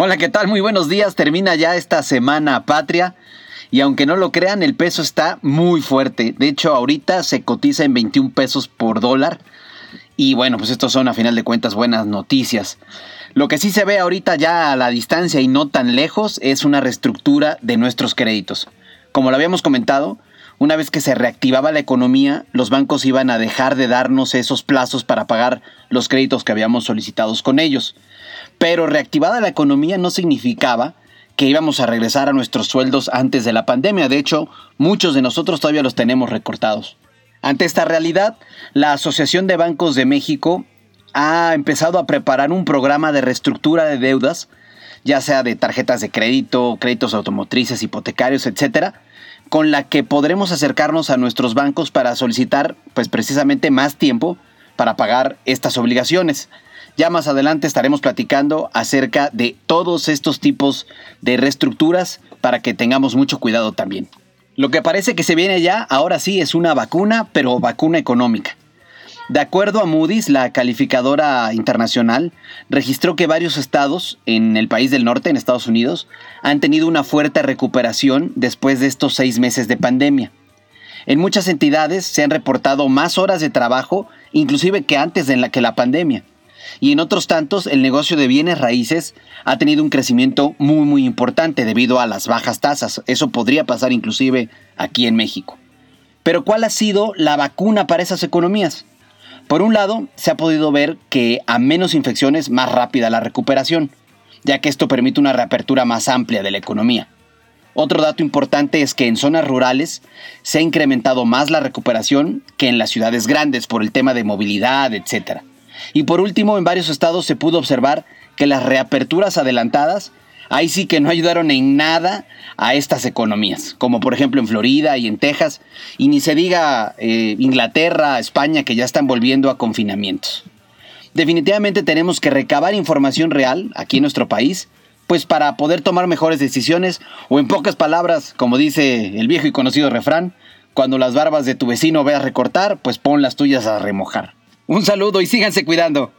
Hola, ¿qué tal? Muy buenos días. Termina ya esta semana patria. Y aunque no lo crean, el peso está muy fuerte. De hecho, ahorita se cotiza en 21 pesos por dólar. Y bueno, pues estos son a final de cuentas buenas noticias. Lo que sí se ve ahorita ya a la distancia y no tan lejos es una reestructura de nuestros créditos. Como lo habíamos comentado, una vez que se reactivaba la economía, los bancos iban a dejar de darnos esos plazos para pagar los créditos que habíamos solicitados con ellos. Pero reactivada la economía no significaba que íbamos a regresar a nuestros sueldos antes de la pandemia. De hecho, muchos de nosotros todavía los tenemos recortados. Ante esta realidad, la Asociación de Bancos de México ha empezado a preparar un programa de reestructura de deudas, ya sea de tarjetas de crédito, créditos automotrices, hipotecarios, etcétera, con la que podremos acercarnos a nuestros bancos para solicitar, pues precisamente más tiempo para pagar estas obligaciones. Ya más adelante estaremos platicando acerca de todos estos tipos de reestructuras para que tengamos mucho cuidado también. Lo que parece que se viene ya, ahora sí, es una vacuna, pero vacuna económica. De acuerdo a Moody's, la calificadora internacional registró que varios estados en el país del norte, en Estados Unidos, han tenido una fuerte recuperación después de estos seis meses de pandemia. En muchas entidades se han reportado más horas de trabajo, inclusive que antes de la, que la pandemia y en otros tantos el negocio de bienes raíces ha tenido un crecimiento muy muy importante debido a las bajas tasas. Eso podría pasar inclusive aquí en México. Pero ¿cuál ha sido la vacuna para esas economías? Por un lado, se ha podido ver que a menos infecciones más rápida la recuperación, ya que esto permite una reapertura más amplia de la economía. Otro dato importante es que en zonas rurales se ha incrementado más la recuperación que en las ciudades grandes por el tema de movilidad, etc. Y por último, en varios estados se pudo observar que las reaperturas adelantadas ahí sí que no ayudaron en nada a estas economías, como por ejemplo en Florida y en Texas, y ni se diga eh, Inglaterra, España, que ya están volviendo a confinamientos. Definitivamente tenemos que recabar información real aquí en nuestro país, pues para poder tomar mejores decisiones, o en pocas palabras, como dice el viejo y conocido refrán, cuando las barbas de tu vecino veas recortar, pues pon las tuyas a remojar. Un saludo y síganse cuidando.